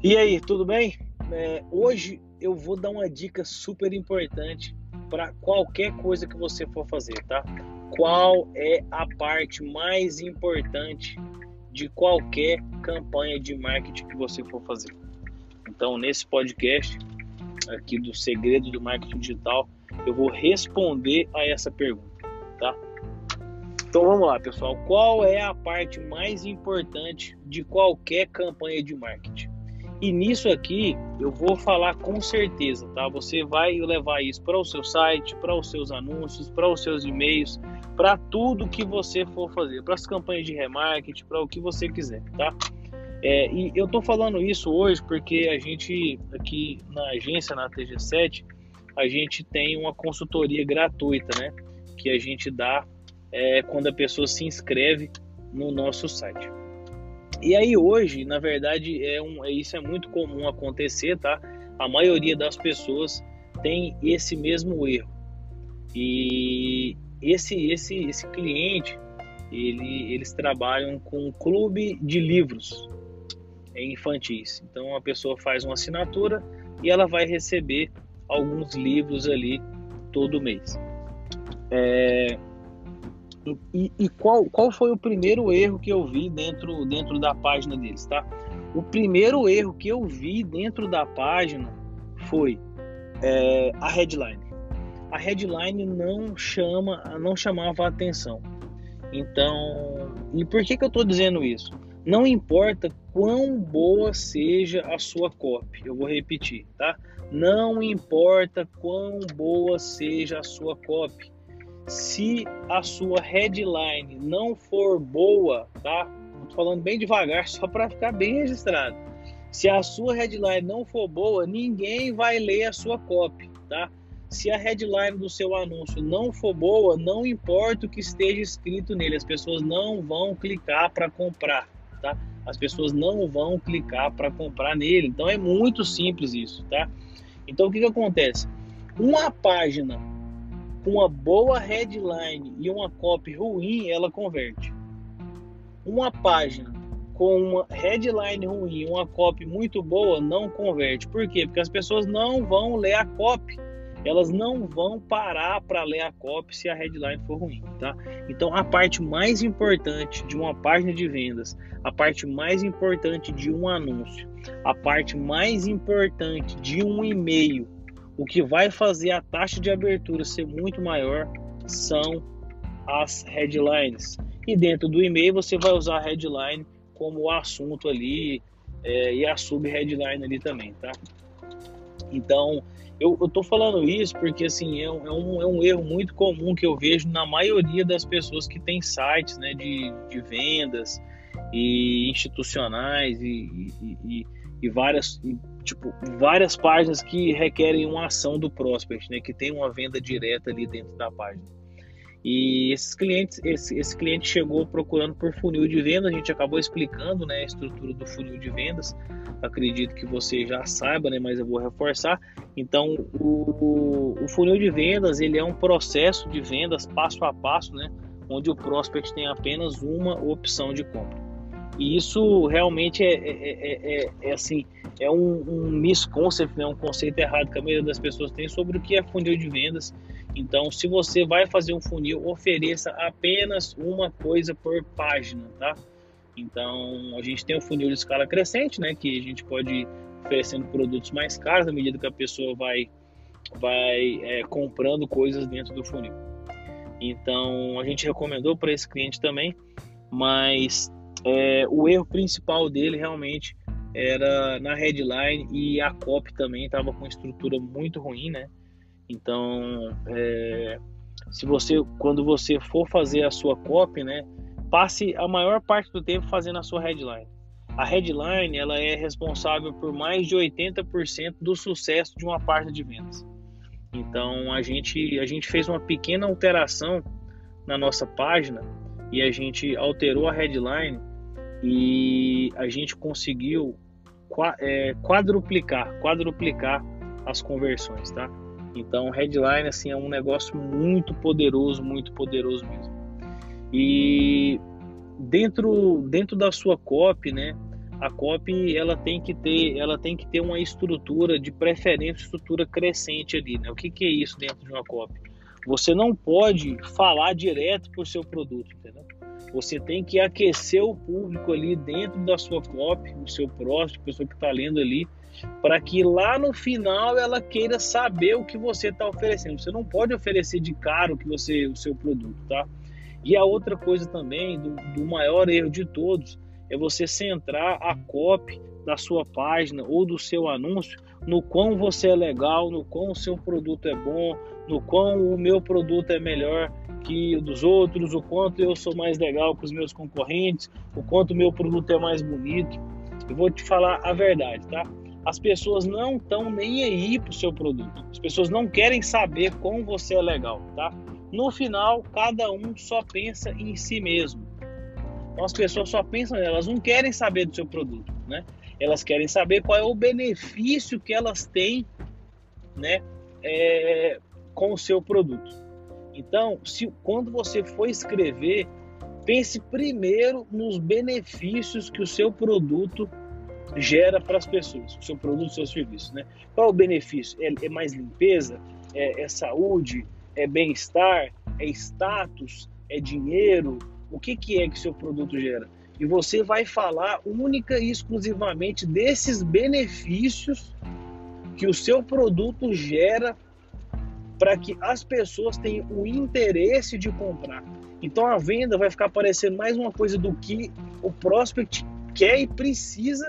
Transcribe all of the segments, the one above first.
E aí, tudo bem? É, hoje eu vou dar uma dica super importante para qualquer coisa que você for fazer, tá? Qual é a parte mais importante de qualquer campanha de marketing que você for fazer? Então, nesse podcast aqui do Segredo do Marketing Digital, eu vou responder a essa pergunta, tá? Então vamos lá, pessoal. Qual é a parte mais importante de qualquer campanha de marketing? E nisso aqui eu vou falar com certeza, tá? Você vai levar isso para o seu site, para os seus anúncios, para os seus e-mails, para tudo que você for fazer, para as campanhas de remarketing, para o que você quiser, tá? É, e eu tô falando isso hoje porque a gente aqui na agência, na TG7, a gente tem uma consultoria gratuita, né? Que a gente dá é, quando a pessoa se inscreve no nosso site. E aí hoje, na verdade, é um, é, isso é muito comum acontecer, tá? A maioria das pessoas tem esse mesmo erro. E esse esse esse cliente, ele, eles trabalham com um clube de livros infantis. Então a pessoa faz uma assinatura e ela vai receber alguns livros ali todo mês. É, e, e, qual, qual foi o primeiro erro que eu vi dentro, dentro da página deles, tá? O primeiro erro que eu vi dentro da página foi é, a headline. A headline não chama, não chamava a atenção. Então, e por que, que eu estou dizendo isso? Não importa quão boa seja a sua copy, eu vou repetir, tá? Não importa quão boa seja a sua copy se a sua headline não for boa, tá? Tô falando bem devagar só para ficar bem registrado. Se a sua headline não for boa, ninguém vai ler a sua copy, tá? Se a headline do seu anúncio não for boa, não importa o que esteja escrito nele, as pessoas não vão clicar para comprar, tá? As pessoas não vão clicar para comprar nele. Então é muito simples isso, tá? Então o que, que acontece? Uma página com uma boa headline e uma copy ruim, ela converte. Uma página com uma headline ruim uma copy muito boa não converte. Por quê? Porque as pessoas não vão ler a copy. Elas não vão parar para ler a copy se a headline for ruim, tá? Então a parte mais importante de uma página de vendas, a parte mais importante de um anúncio, a parte mais importante de um e-mail o que vai fazer a taxa de abertura ser muito maior são as headlines. E dentro do e-mail você vai usar a headline como assunto ali é, e a sub-headline ali também, tá? Então, eu, eu tô falando isso porque, assim, é é, um, é um erro muito comum que eu vejo na maioria das pessoas que tem sites, né, de, de vendas e institucionais e, e, e, e várias, tipo, várias páginas que requerem uma ação do prospect, né, que tem uma venda direta ali dentro da página. E esses clientes, esse, esse cliente chegou procurando por funil de vendas, a gente acabou explicando, né, a estrutura do funil de vendas. Acredito que você já saiba, né, mas eu vou reforçar. Então, o, o funil de vendas, ele é um processo de vendas passo a passo, né, onde o prospect tem apenas uma opção de compra. E isso realmente é, é, é, é assim, é um, um misconcept, né? um conceito errado que a maioria das pessoas tem sobre o que é funil de vendas. Então, se você vai fazer um funil, ofereça apenas uma coisa por página, tá? Então, a gente tem o funil de escala crescente, né? Que a gente pode ir oferecendo produtos mais caros à medida que a pessoa vai, vai é, comprando coisas dentro do funil. Então, a gente recomendou para esse cliente também, mas é, o erro principal dele realmente era na headline e a copy também estava com estrutura muito ruim, né? Então, é, se você, quando você for fazer a sua copy, né, passe a maior parte do tempo fazendo a sua headline. A headline ela é responsável por mais de 80% do sucesso de uma página de vendas. Então a gente a gente fez uma pequena alteração na nossa página e a gente alterou a headline e a gente conseguiu é, quadruplicar, quadruplicar as conversões, tá? Então, headline assim é um negócio muito poderoso, muito poderoso mesmo. E dentro dentro da sua copy, né, a copy ela tem que ter, ela tem que ter uma estrutura de preferência, estrutura crescente ali, né? O que, que é isso dentro de uma copy? Você não pode falar direto para o seu produto, entendeu? Você tem que aquecer o público ali dentro da sua copy, o seu próximo, a pessoa que está lendo ali, para que lá no final ela queira saber o que você está oferecendo. Você não pode oferecer de caro que você, o seu produto, tá? E a outra coisa também, do, do maior erro de todos, é você centrar a copy da sua página ou do seu anúncio no quão você é legal, no quão o seu produto é bom, no quão o meu produto é melhor que o dos outros, o quanto eu sou mais legal que os meus concorrentes, o quanto o meu produto é mais bonito. Eu vou te falar a verdade, tá? As pessoas não estão nem aí pro seu produto. As pessoas não querem saber como você é legal, tá? No final, cada um só pensa em si mesmo. Então as pessoas só pensam, elas não querem saber do seu produto, né? Elas querem saber qual é o benefício que elas têm, né, é, com o seu produto. Então, se quando você for escrever, pense primeiro nos benefícios que o seu produto gera para as pessoas, o seu produto, o seu serviço, né? Qual é o benefício? É, é mais limpeza? É, é saúde? É bem-estar? É status? É dinheiro? O que, que é que seu produto gera? E você vai falar única e exclusivamente desses benefícios que o seu produto gera para que as pessoas tenham o interesse de comprar. Então a venda vai ficar parecendo mais uma coisa do que o prospect quer e precisa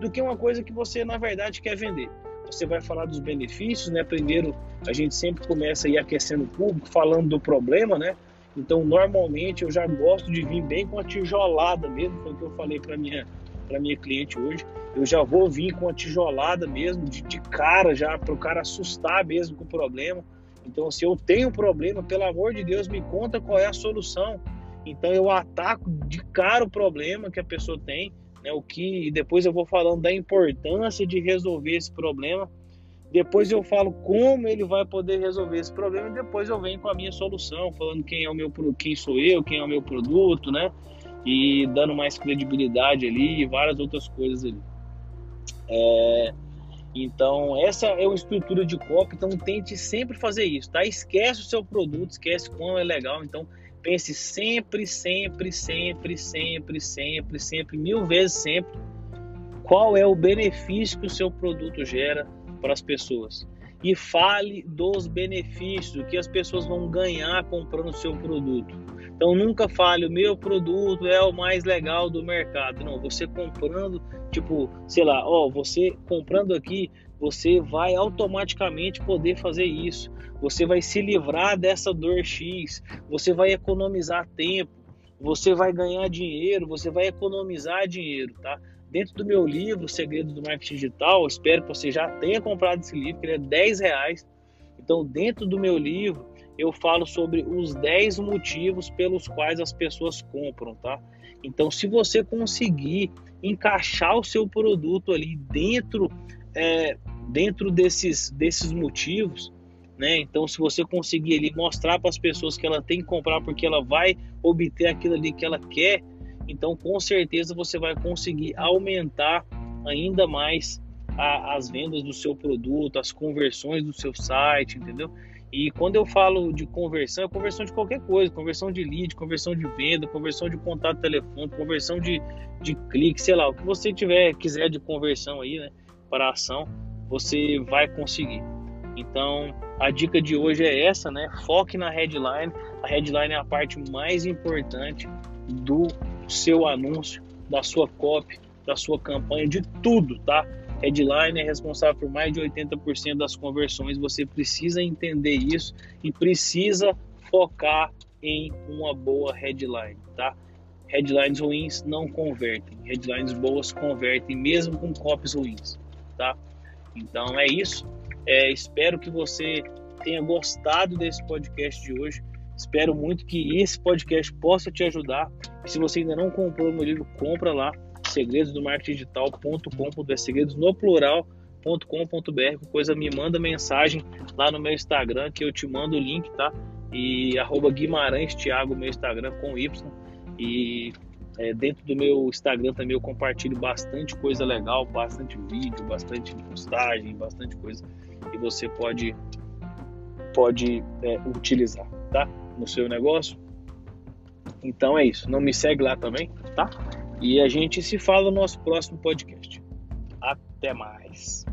do que uma coisa que você na verdade quer vender. Você vai falar dos benefícios, né? Primeiro a gente sempre começa aí aquecendo o público, falando do problema, né? Então normalmente eu já gosto de vir bem com a tijolada mesmo, foi o que eu falei para minha para minha cliente hoje. Eu já vou vir com a tijolada mesmo, de, de cara já, para o cara assustar mesmo com o problema. Então, se eu tenho um problema, pelo amor de Deus, me conta qual é a solução. Então, eu ataco de cara o problema que a pessoa tem né, o que e depois eu vou falando da importância de resolver esse problema. Depois eu falo como ele vai poder resolver esse problema e depois eu venho com a minha solução, falando quem é o meu quem sou eu, quem é o meu produto, né? E dando mais credibilidade ali e várias outras coisas ali. É, então, essa é uma estrutura de copy, então tente sempre fazer isso, tá? Esquece o seu produto, esquece quão é legal, então Pense sempre, sempre, sempre, sempre, sempre, sempre, mil vezes sempre, qual é o benefício que o seu produto gera para as pessoas. E fale dos benefícios, que as pessoas vão ganhar comprando o seu produto. Então nunca fale, o meu produto é o mais legal do mercado. Não, você comprando, tipo, sei lá, ó, você comprando aqui, você vai automaticamente poder fazer isso. Você vai se livrar dessa dor X, você vai economizar tempo, você vai ganhar dinheiro, você vai economizar dinheiro, tá? Dentro do meu livro, Segredos do Marketing Digital, espero que você já tenha comprado esse livro, que ele é 10 reais. Então, dentro do meu livro, eu falo sobre os 10 motivos pelos quais as pessoas compram, tá? Então, se você conseguir encaixar o seu produto ali dentro é, dentro desses, desses motivos, né? Então, se você conseguir ali mostrar para as pessoas que ela tem que comprar porque ela vai obter aquilo ali que ela quer, então com certeza você vai conseguir aumentar ainda mais a, as vendas do seu produto, as conversões do seu site, entendeu? E quando eu falo de conversão, é conversão de qualquer coisa, conversão de lead, conversão de venda, conversão de contato telefônico, conversão de, de clique, sei lá, o que você tiver, quiser de conversão aí, né, para ação, você vai conseguir. Então, a dica de hoje é essa, né? Foque na headline. A headline é a parte mais importante do seu anúncio, da sua copy, da sua campanha, de tudo, tá? Headline é responsável por mais de 80% das conversões. Você precisa entender isso e precisa focar em uma boa headline, tá? Headlines ruins não convertem, headlines boas convertem, mesmo com copies ruins, tá? Então é isso. É, espero que você tenha gostado desse podcast de hoje. Espero muito que esse podcast possa te ajudar. Se você ainda não comprou meu livro, compra lá, segredos do marketing segredos no plural.com.br, coisa me manda mensagem lá no meu Instagram que eu te mando o link, tá? E arroba Guimarães Thiago, meu Instagram com Y. E É, dentro do meu Instagram também eu compartilho bastante coisa legal, bastante vídeo, bastante postagem, bastante coisa que você pode pode é, utilizar, tá? No seu negócio. Então é isso. Não me segue lá também, tá? E a gente se fala no nosso próximo podcast. Até mais.